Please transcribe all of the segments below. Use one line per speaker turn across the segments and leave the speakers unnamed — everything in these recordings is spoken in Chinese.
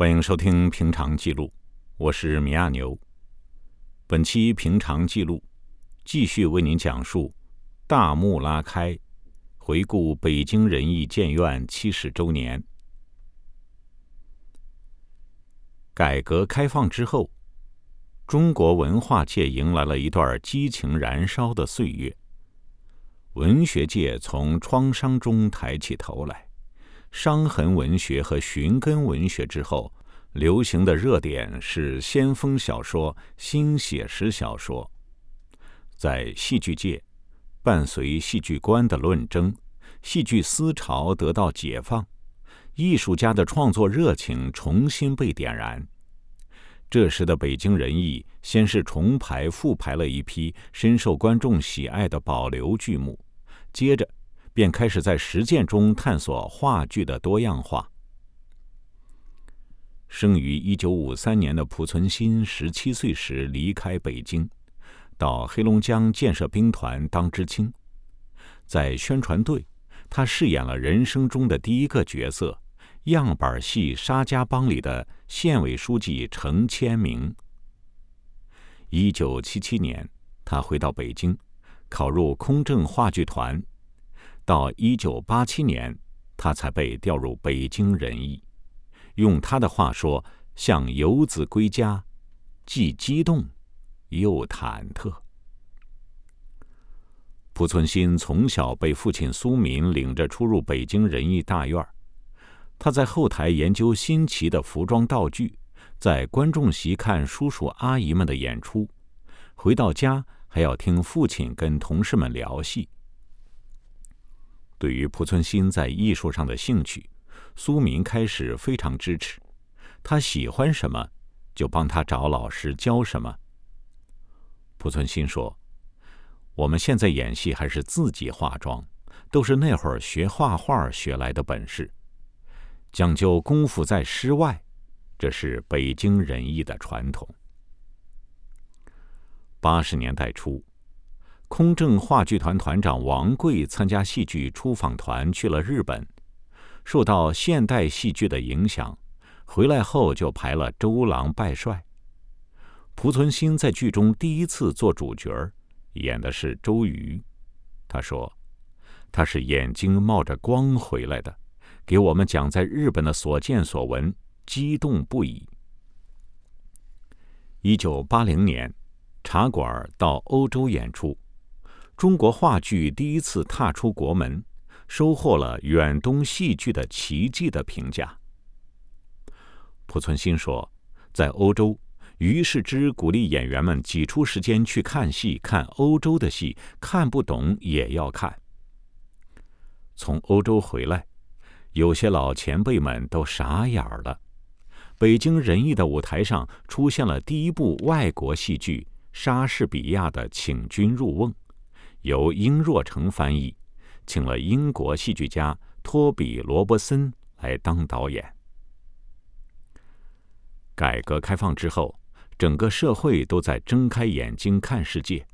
欢迎收听《平常记录》，我是米亚牛。本期《平常记录》继续为您讲述大幕拉开，回顾北京人艺建院七十周年。改革开放之后，中国文化界迎来了一段激情燃烧的岁月。文学界从创伤中抬起头来，伤痕文学和寻根文学之后，流行的热点是先锋小说、新写实小说。在戏剧界，伴随戏剧观的论争，戏剧思潮得到解放，艺术家的创作热情重新被点燃。这时的北京人艺，先是重排复排了一批深受观众喜爱的保留剧目，接着便开始在实践中探索话剧的多样化。生于一九五三年的濮存昕，十七岁时离开北京，到黑龙江建设兵团当知青，在宣传队，他饰演了人生中的第一个角色。样板戏《沙家浜》里的县委书记程千明。一九七七年，他回到北京，考入空政话剧团。到一九八七年，他才被调入北京人艺。用他的话说，像游子归家，既激动又忐忑。濮存昕从小被父亲苏民领着出入北京人艺大院儿。他在后台研究新奇的服装道具，在观众席看叔叔阿姨们的演出，回到家还要听父亲跟同事们聊戏。对于濮存昕在艺术上的兴趣，苏民开始非常支持，他喜欢什么，就帮他找老师教什么。濮存昕说：“我们现在演戏还是自己化妆，都是那会儿学画画学来的本事。”讲究功夫在诗外，这是北京人艺的传统。八十年代初，空政话剧团团长王贵参加戏剧出访团去了日本，受到现代戏剧的影响，回来后就排了《周郎拜帅》。濮存昕在剧中第一次做主角，演的是周瑜。他说：“他是眼睛冒着光回来的。”给我们讲在日本的所见所闻，激动不已。一九八零年，茶馆到欧洲演出，中国话剧第一次踏出国门，收获了远东戏剧的奇迹的评价。濮存昕说，在欧洲，于是之鼓励演员们挤出时间去看戏，看欧洲的戏，看不懂也要看。从欧洲回来。有些老前辈们都傻眼了。北京人艺的舞台上出现了第一部外国戏剧《莎士比亚的请君入瓮》，由殷若成翻译，请了英国戏剧家托比·罗伯森来当导演。改革开放之后，整个社会都在睁开眼睛看世界，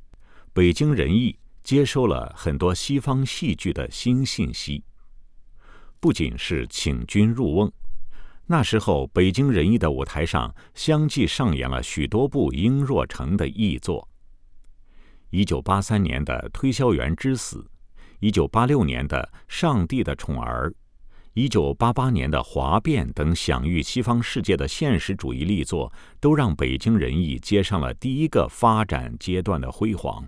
北京人艺接收了很多西方戏剧的新信息。不仅是请君入瓮，那时候北京人艺的舞台上相继上演了许多部殷若成的译作。一九八三年的《推销员之死》，一九八六年的《上帝的宠儿》，一九八八年的《华变》等享誉西方世界的现实主义力作，都让北京人艺接上了第一个发展阶段的辉煌。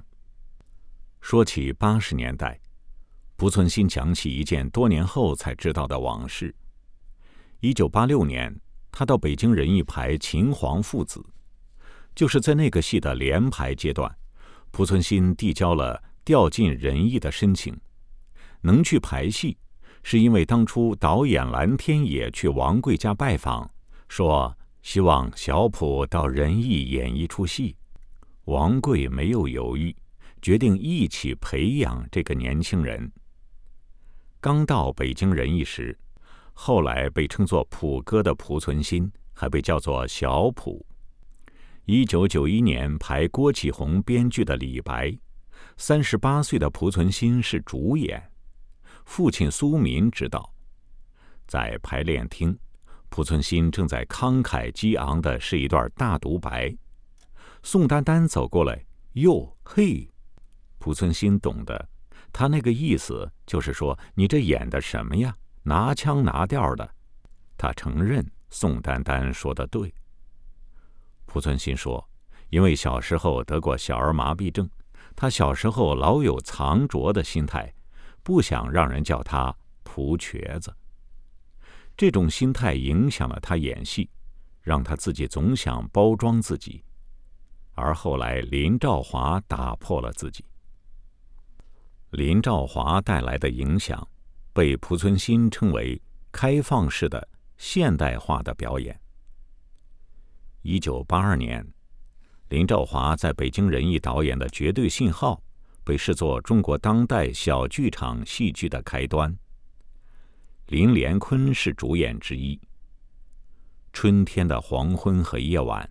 说起八十年代。濮存昕讲起一件多年后才知道的往事：一九八六年，他到北京人艺排《秦皇父子》，就是在那个戏的连排阶段，濮存昕递交了调进人艺的申请。能去排戏，是因为当初导演蓝天野去王贵家拜访，说希望小普到人艺演一出戏。王贵没有犹豫，决定一起培养这个年轻人。刚到北京人艺时，后来被称作“普哥”的濮存昕，还被叫做小普。一九九一年排郭启宏编剧的《李白》，三十八岁的濮存昕是主演，父亲苏民执导。在排练厅，濮存昕正在慷慨激昂的是一段大独白，宋丹丹走过来，哟嘿，濮存昕懂得，他那个意思就是说你这演的什么呀？拿腔拿调的。他承认宋丹丹说的对。濮存昕说，因为小时候得过小儿麻痹症，他小时候老有藏拙的心态，不想让人叫他蒲瘸子。这种心态影响了他演戏，让他自己总想包装自己，而后来林兆华打破了自己。林兆华带来的影响，被濮存昕称为开放式的现代化的表演。一九八二年，林兆华在北京人艺导演的《绝对信号》，被视作中国当代小剧场戏剧的开端。林连坤是主演之一。春天的黄昏和夜晚，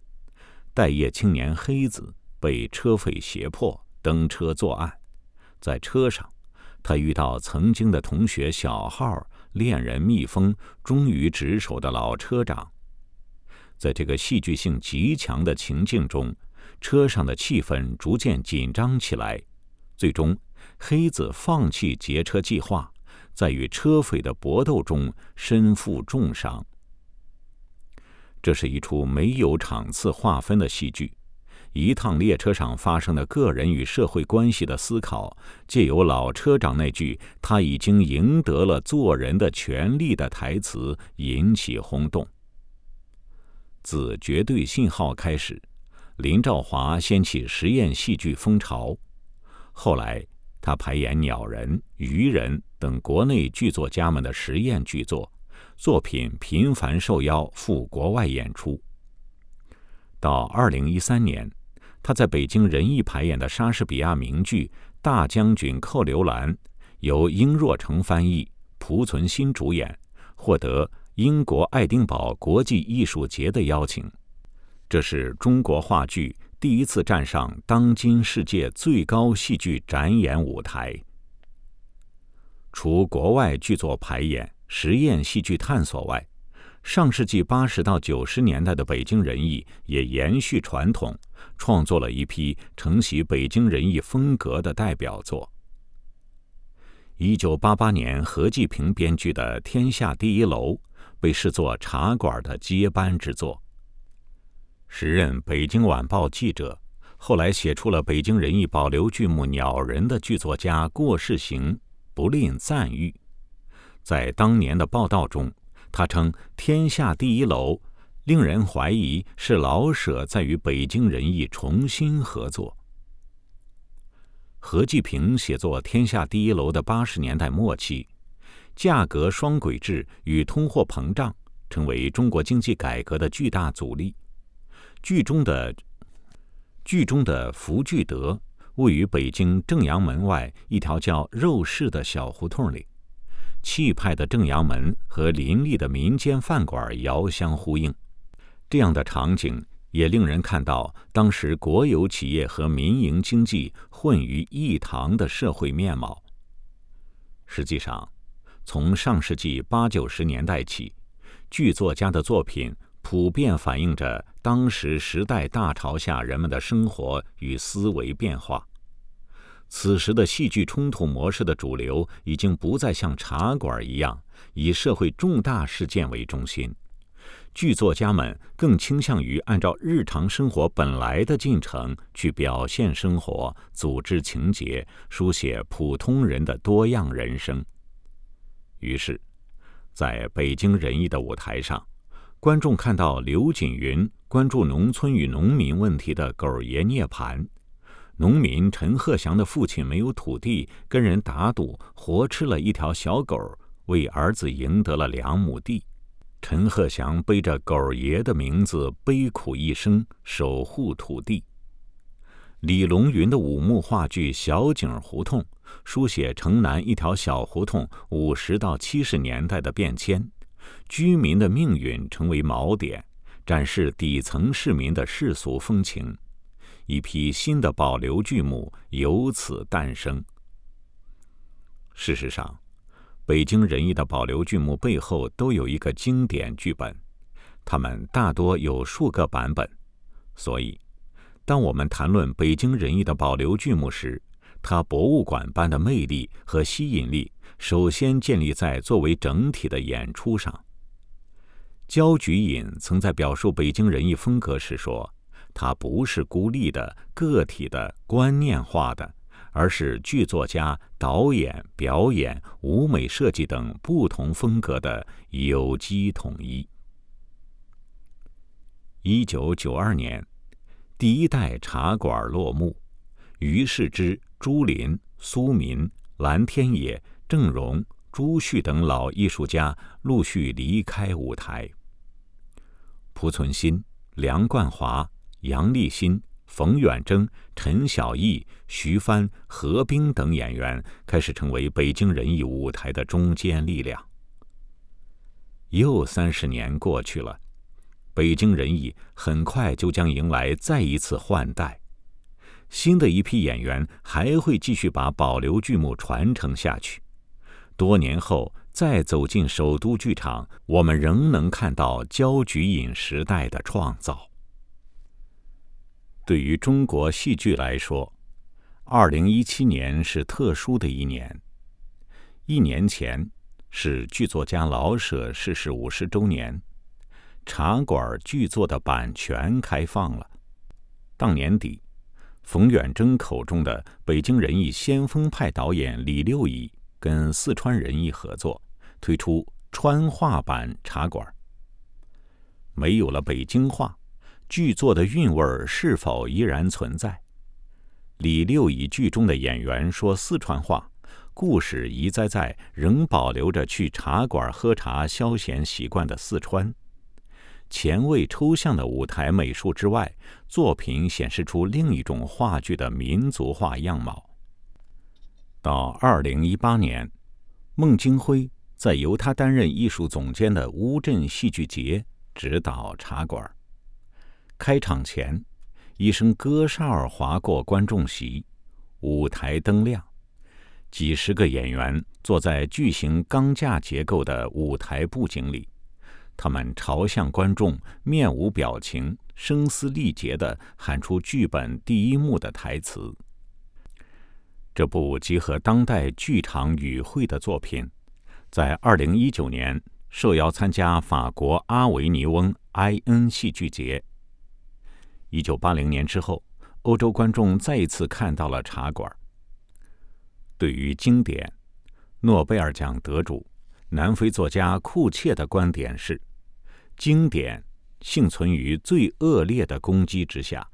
待业青年黑子被车匪胁迫登车作案，在车上，他遇到曾经的同学小号、恋人蜜蜂，终于职守的老车长。在这个戏剧性极强的情境中，车上的气氛逐渐紧张起来，最终，黑子放弃劫车计划。在与车匪的搏斗中身负重伤。这是一出没有场次划分的戏剧，一趟列车上发生的个人与社会关系的思考，借由老车长那句“他已经赢得了做人的权利”的台词引起轰动。自绝对信号开始，林兆华掀起实验戏剧风潮，后来。他排演《鸟人》《鱼人》等国内剧作家们的实验剧作，作品频繁受邀赴国外演出。到二零一三年，他在北京人艺排演的莎士比亚名剧《大将军寇刘兰》，由英若诚翻译，濮存昕主演，获得英国爱丁堡国际艺术节的邀请。这是中国话剧。第一次站上当今世界最高戏剧展演舞台。除国外剧作排演、实验戏剧探索外，上世纪八十到九十年代的北京人艺也延续传统，创作了一批承袭北京人艺风格的代表作。一九八八年，何继平编剧的《天下第一楼》被视作《茶馆》的接班之作。时任北京晚报记者，后来写出了北京人艺保留剧目《鸟人》的剧作家过世行不吝赞誉。在当年的报道中，他称《天下第一楼》令人怀疑是老舍在与北京人艺重新合作。何继平写作《天下第一楼》的八十年代末期，价格双轨制与通货膨胀成为中国经济改革的巨大阻力。剧中的剧中的福聚德位于北京正阳门外一条叫肉市的小胡同里，气派的正阳门和林立的民间饭馆遥相呼应。这样的场景也令人看到当时国有企业和民营经济混于一堂的社会面貌。实际上，从上世纪八九十年代起，剧作家的作品。普遍反映着当时时代大潮下人们的生活与思维变化。此时的戏剧冲突模式的主流已经不再像茶馆一样以社会重大事件为中心，剧作家们更倾向于按照日常生活本来的进程去表现生活、组织情节、书写普通人的多样人生。于是，在北京人艺的舞台上。观众看到刘锦云关注农村与农民问题的狗爷涅槃，农民陈鹤祥的父亲没有土地，跟人打赌，活吃了一条小狗，为儿子赢得了两亩地。陈鹤祥背着狗爷的名字，悲苦一生，守护土地。李龙云的五幕话剧《小井胡同》，书写城南一条小胡同五十到七十年代的变迁。居民的命运成为锚点，展示底层市民的世俗风情，一批新的保留剧目由此诞生。事实上，北京人艺的保留剧目背后都有一个经典剧本，它们大多有数个版本，所以，当我们谈论北京人艺的保留剧目时，它博物馆般的魅力和吸引力，首先建立在作为整体的演出上。焦菊隐曾在表述北京人艺风格时说：“它不是孤立的、个体的、观念化的，而是剧作家、导演、表演、舞美设计等不同风格的有机统一。”一九九二年，第一代茶馆落幕，于世之、朱琳、苏民、蓝天野、郑荣、朱旭等老艺术家陆续离开舞台。濮存昕、梁冠华、杨立新、冯远征、陈晓艺、徐帆、何冰等演员开始成为北京人艺舞台的中坚力量。又三十年过去了，北京人艺很快就将迎来再一次换代，新的一批演员还会继续把保留剧目传承下去。多年后。再走进首都剧场，我们仍能看到焦菊隐时代的创造。对于中国戏剧来说，二零一七年是特殊的一年。一年前是剧作家老舍逝世五十周年，茶馆剧作的版权开放了。当年底，冯远征口中的北京人艺先锋派导演李六乙跟四川人艺合作。推出川话版茶馆。没有了北京话，剧作的韵味是否依然存在？李六乙剧中的演员说四川话，故事移栽在仍保留着去茶馆喝茶消闲习惯的四川。前卫抽象的舞台美术之外，作品显示出另一种话剧的民族化样貌。到二零一八年，孟京辉。在由他担任艺术总监的乌镇戏剧节指导茶馆。开场前，一声歌哨划过观众席，舞台灯亮，几十个演员坐在巨型钢架结构的舞台布景里，他们朝向观众，面无表情，声嘶力竭地喊出剧本第一幕的台词。这部集合当代剧场语汇的作品。在二零一九年受邀参加法国阿维尼翁 I.N. 戏剧节。一九八零年之后，欧洲观众再一次看到了茶馆。对于经典，诺贝尔奖得主、南非作家库切的观点是：经典幸存于最恶劣的攻击之下，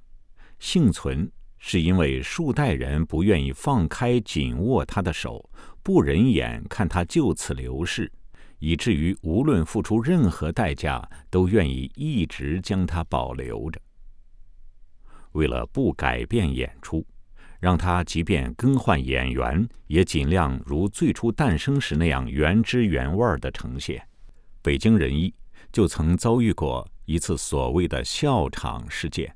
幸存。是因为数代人不愿意放开紧握他的手，不忍眼看他就此流逝，以至于无论付出任何代价，都愿意一直将他保留着。为了不改变演出，让他即便更换演员，也尽量如最初诞生时那样原汁原味的呈现。北京人艺就曾遭遇过一次所谓的笑场事件。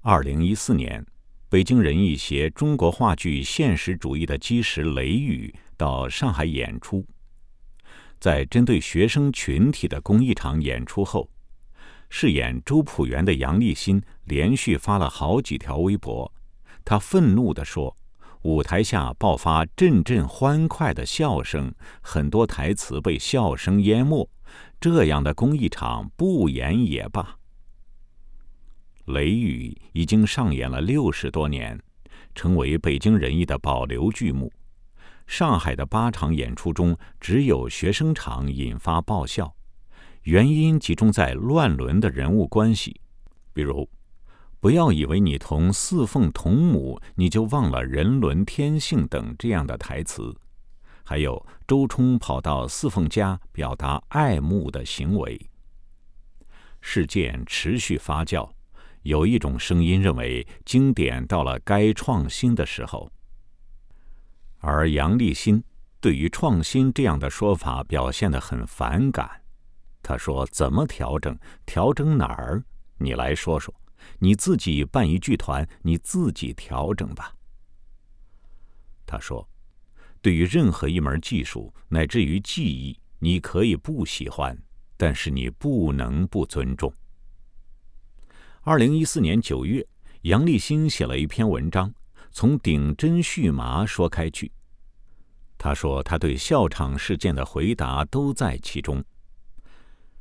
二零一四年，北京人艺携中国话剧现实主义的基石《雷雨》到上海演出。在针对学生群体的公益场演出后，饰演周朴园的杨立新连续发了好几条微博。他愤怒地说：“舞台下爆发阵阵欢快的笑声，很多台词被笑声淹没，这样的公益场不演也罢。”《雷雨》已经上演了六十多年，成为北京人艺的保留剧目。上海的八场演出中，只有学生场引发爆笑，原因集中在乱伦的人物关系，比如“不要以为你同四凤同母，你就忘了人伦天性”等这样的台词，还有周冲跑到四凤家表达爱慕的行为。事件持续发酵。有一种声音认为，经典到了该创新的时候，而杨立新对于创新这样的说法表现得很反感。他说：“怎么调整？调整哪儿？你来说说。你自己办一剧团，你自己调整吧。”他说：“对于任何一门技术乃至于技艺，你可以不喜欢，但是你不能不尊重。二零一四年九月，杨立新写了一篇文章，从顶针续麻说开去。他说他对校场事件的回答都在其中。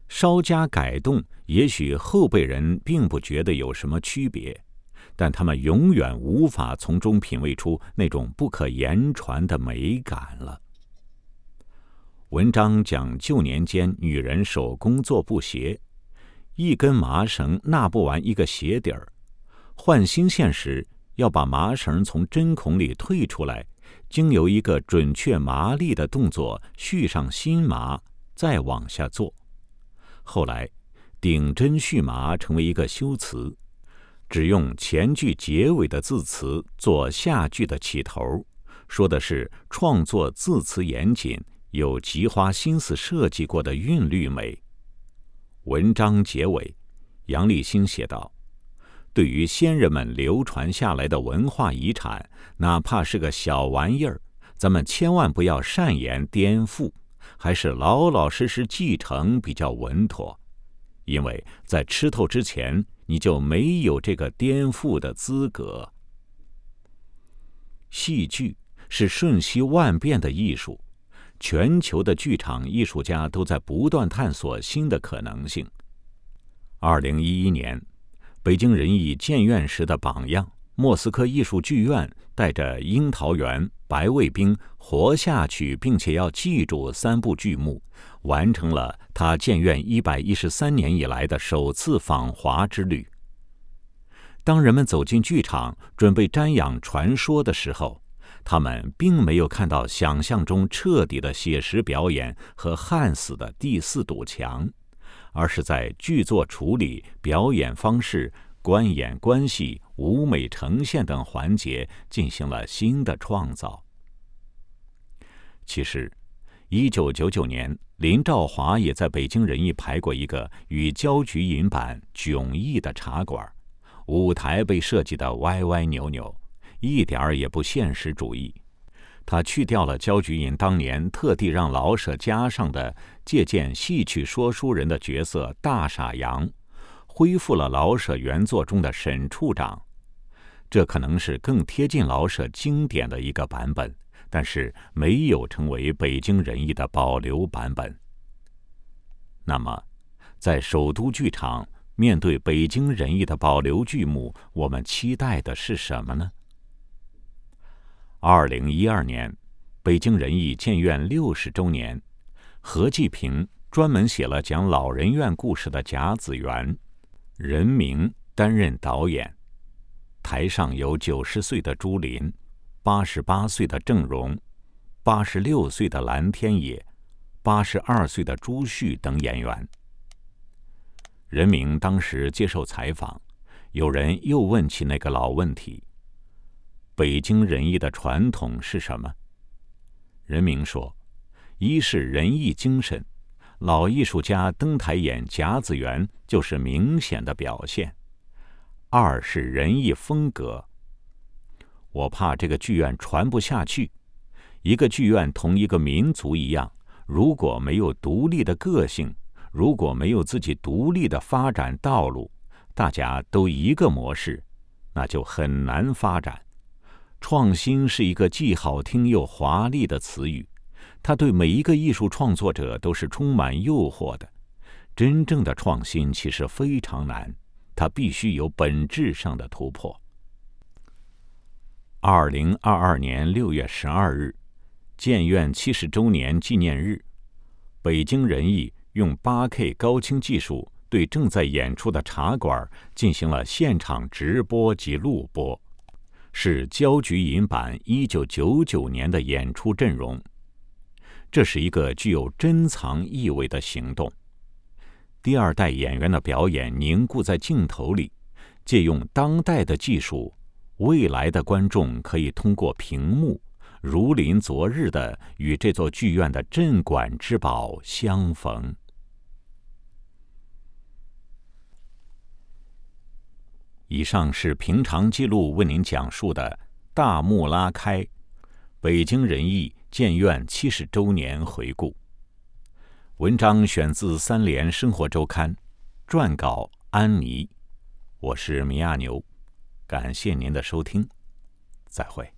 稍加改动，也许后辈人并不觉得有什么区别，但他们永远无法从中品味出那种不可言传的美感了。文章讲旧年间女人手工做布鞋，一根麻绳纳不完一个鞋底儿，换新线时要把麻绳从针孔里退出来，经由一个准确麻利的动作续上新麻，再往下做。后来，顶针续麻成为一个修辞，只用前句结尾的字词做下句的起头，说的是创作字词严谨，有极花心思设计过的韵律美。文章结尾，杨立新写道：“对于先人们流传下来的文化遗产，哪怕是个小玩意儿，咱们千万不要善言颠覆。”还是老老实实继承比较稳妥，因为在吃透之前，你就没有这个颠覆的资格。戏剧是瞬息万变的艺术，全球的剧场艺术家都在不断探索新的可能性。二零一一年，北京人艺建院时的榜样。莫斯科艺术剧院带着《樱桃园》《白卫兵》活下去，并且要记住三部剧目，完成了他建院一百一十三年以来的首次访华之旅。当人们走进剧场，准备瞻仰传说的时候，他们并没有看到想象中彻底的写实表演和焊死的第四堵墙，而是在剧作处理、表演方式。观演关系、舞美呈现等环节进行了新的创造。其实，一九九九年，林兆华也在北京人艺排过一个与焦菊隐版迥异的茶馆，舞台被设计的歪歪扭扭，一点儿也不现实主义。他去掉了焦菊隐当年特地让老舍加上的借鉴戏曲说书人的角色大傻杨。恢复了老舍原作中的沈处长，这可能是更贴近老舍经典的一个版本，但是没有成为北京人艺的保留版本。那么，在首都剧场面对北京人艺的保留剧目，我们期待的是什么呢？二零一二年，北京人艺建院六十周年，何继平专门写了讲老人院故事的《甲子园》。任明担任导演，台上有九十岁的朱琳，八十八岁的郑荣，八十六岁的蓝天野，八十二岁的朱旭等演员。任明当时接受采访，有人又问起那个老问题：北京人艺的传统是什么？任明说：一是仁义精神。老艺术家登台演《甲子园》就是明显的表现。二是人艺风格。我怕这个剧院传不下去。一个剧院同一个民族一样，如果没有独立的个性，如果没有自己独立的发展道路，大家都一个模式，那就很难发展。创新是一个既好听又华丽的词语。他对每一个艺术创作者都是充满诱惑的。真正的创新其实非常难，它必须有本质上的突破。二零二二年六月十二日，建院七十周年纪念日，北京人艺用八 K 高清技术对正在演出的茶馆进行了现场直播及录播，是焦菊银版一九九九年的演出阵容。这是一个具有珍藏意味的行动。第二代演员的表演凝固在镜头里，借用当代的技术，未来的观众可以通过屏幕，如临昨日的与这座剧院的镇馆之宝相逢。以上是平常记录为您讲述的大幕拉开，北京人艺。建院七十周年回顾。文章选自《三联生活周刊》，撰稿安妮。我是米亚牛，感谢您的收听，再会。